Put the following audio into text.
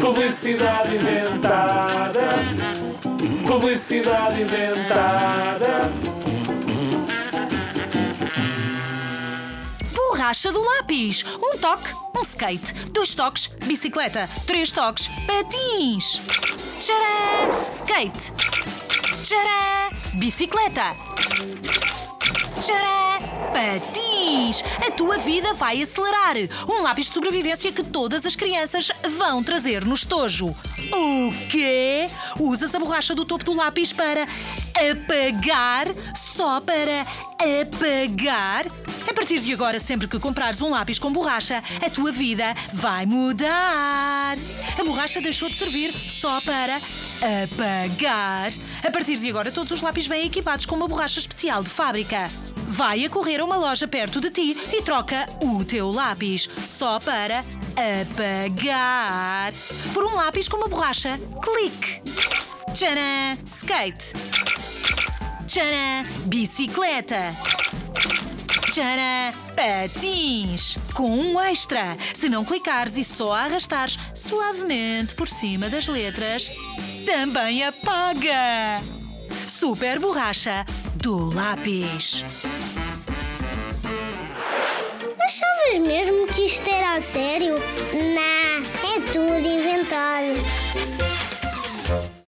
Publicidade inventada. Publicidade inventada. Borracha do lápis. Um toque, um skate. Dois toques, bicicleta. Três toques, patins. Tcharam! Skate. Tcharam! Bicicleta. Tcharam! Patins! A tua vida vai acelerar. Um lápis de sobrevivência que todas as crianças vão trazer no estojo. O quê? Usas a borracha do topo do lápis para apagar? Só para apagar? A partir de agora, sempre que comprares um lápis com borracha, a tua vida vai mudar. A borracha deixou de servir só para apagar. A partir de agora, todos os lápis vêm equipados com uma borracha especial de fábrica. Vai a correr a uma loja perto de ti e troca o teu lápis só para apagar. Por um lápis com uma borracha, clique. Tcharam! Skate. Tcharam! Bicicleta. Tcharam! Patins! Com um extra! Se não clicares e só arrastares suavemente por cima das letras, também apaga! Super borracha do lápis. Achavas mesmo que isto era a sério? Não, é tudo inventado.